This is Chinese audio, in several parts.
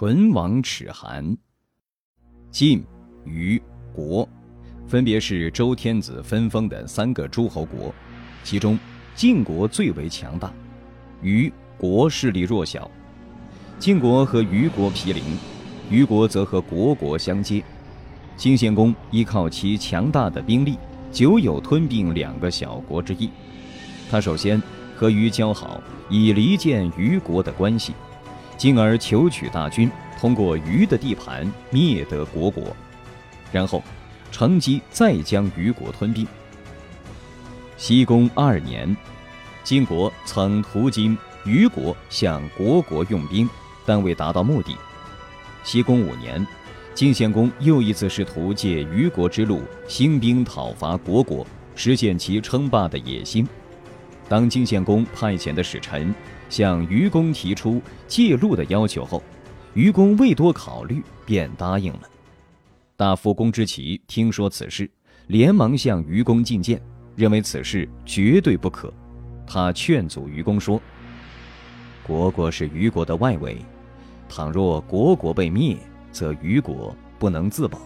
唇亡齿寒。晋、虞、国，分别是周天子分封的三个诸侯国，其中晋国最为强大，虞国势力弱小。晋国和虞国毗邻，虞国则和国国相接。晋献公依靠其强大的兵力，久有吞并两个小国之意。他首先和虞交好，以离间虞国的关系。进而求取大军，通过虞的地盘灭得国国，然后乘机再将虞国吞并。西宫二年，晋国曾途经虞国向国国用兵，但未达到目的。西宫五年，晋献公又一次试图借虞国之路兴兵讨伐国国，实现其称霸的野心。当晋献公派遣的使臣。向愚公提出借路的要求后，愚公未多考虑便答应了。大夫公之奇听说此事，连忙向愚公进谏，认为此事绝对不可。他劝阻愚公说：“国国是虞国的外围，倘若国国被灭，则虞国不能自保，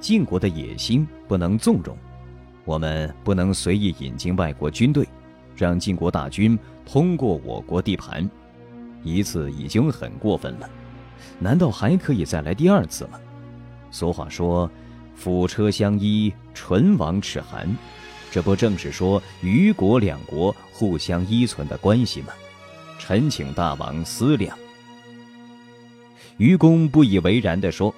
晋国的野心不能纵容，我们不能随意引进外国军队。”让晋国大军通过我国地盘，一次已经很过分了，难道还可以再来第二次吗？俗话说“辅车相依，唇亡齿寒”，这不正是说虞国两国互相依存的关系吗？臣请大王思量。愚公不以为然地说：“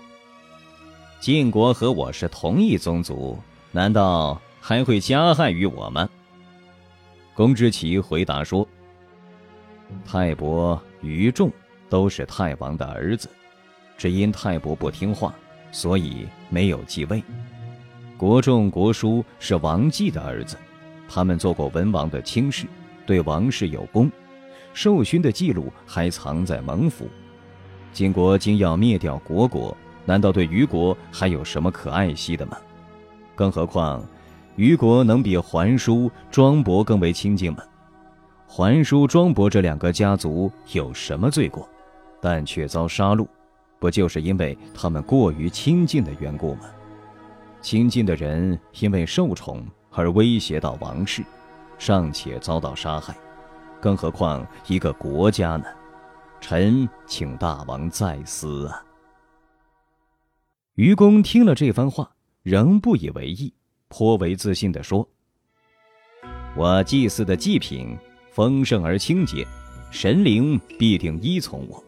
晋国和我是同一宗族，难道还会加害于我吗？”公之奇回答说：“太伯、于仲都是太王的儿子，只因太伯不听话，所以没有继位。国仲、国叔是王继的儿子，他们做过文王的亲事，对王室有功，授勋的记录还藏在蒙府。晋国今要灭掉国国，难道对虞国还有什么可爱惜的吗？更何况……”虞国能比桓叔、庄伯更为亲近吗？桓叔、庄伯这两个家族有什么罪过，但却遭杀戮，不就是因为他们过于亲近的缘故吗？亲近的人因为受宠而威胁到王室，尚且遭到杀害，更何况一个国家呢？臣请大王再思啊！愚公听了这番话，仍不以为意。颇为自信地说：“我祭祀的祭品丰盛而清洁，神灵必定依从我。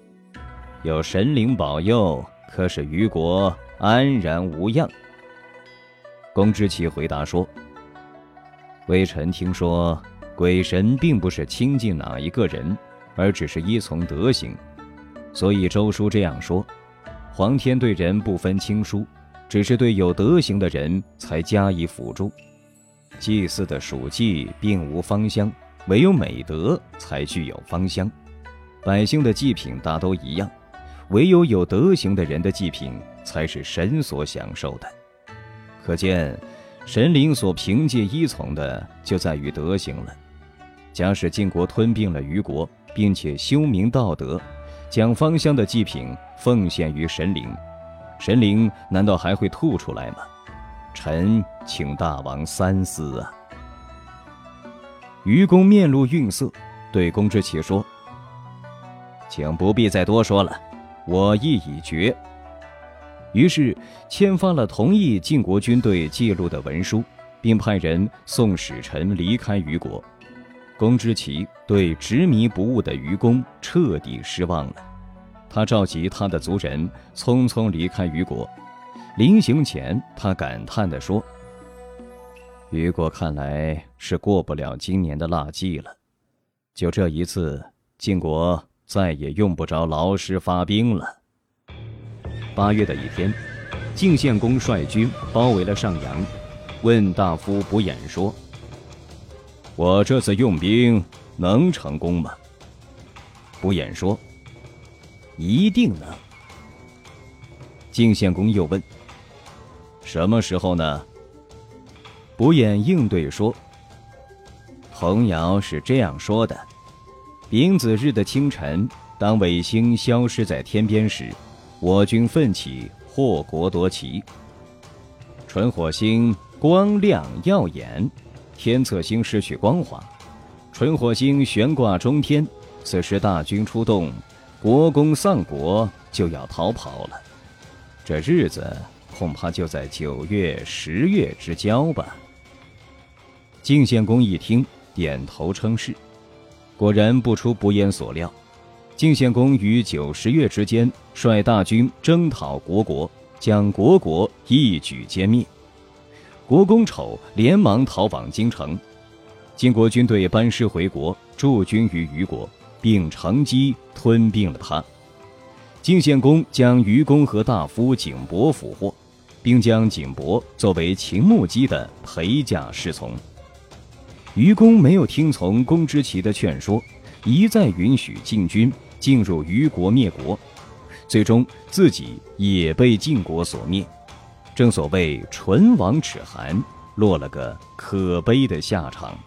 有神灵保佑，可使虞国安然无恙。”公之奇回答说：“微臣听说，鬼神并不是亲近哪一个人，而只是依从德行，所以周书这样说：皇天对人不分亲疏。”只是对有德行的人才加以辅助，祭祀的属祭并无芳香，唯有美德才具有芳香。百姓的祭品大都一样，唯有有德行的人的祭品才是神所享受的。可见，神灵所凭借依从的就在于德行了。假使晋国吞并了虞国，并且修明道德，将芳香的祭品奉献于神灵。神灵难道还会吐出来吗？臣请大王三思啊！愚公面露愠色，对公之奇说：“请不必再多说了，我意已决。”于是签发了同意晋国军队记录的文书，并派人送使臣离开虞国。公之奇对执迷不悟的愚公彻底失望了。他召集他的族人，匆匆离开虞国。临行前，他感叹地说：“虞国看来是过不了今年的腊季了。就这一次，晋国再也用不着劳师发兵了。”八月的一天，晋献公率军包围了上阳，问大夫卜偃说：“我这次用兵能成功吗？”卜偃说。一定能。晋献公又问：“什么时候呢？”卜偃应对说：“童谣是这样说的：丙子日的清晨，当尾星消失在天边时，我军奋起，祸国夺旗。纯火星光亮耀眼，天策星失去光华。纯火星悬挂中天，此时大军出动，国公丧国就要逃跑了。这日子恐怕就在九月、十月之交吧。晋献公一听，点头称是。果然不出不言所料，晋献公于九十月之间率大军征讨国国，将国国一举歼灭。国公丑连忙逃往京城，晋国军队班师回国，驻军于虞国，并乘机吞并了他。晋献公将虞公和大夫景伯俘获，并将景伯作为秦穆姬的陪嫁侍从。愚公没有听从公之奇的劝说，一再允许晋军进入虞国灭国，最终自己也被晋国所灭。正所谓唇亡齿寒，落了个可悲的下场。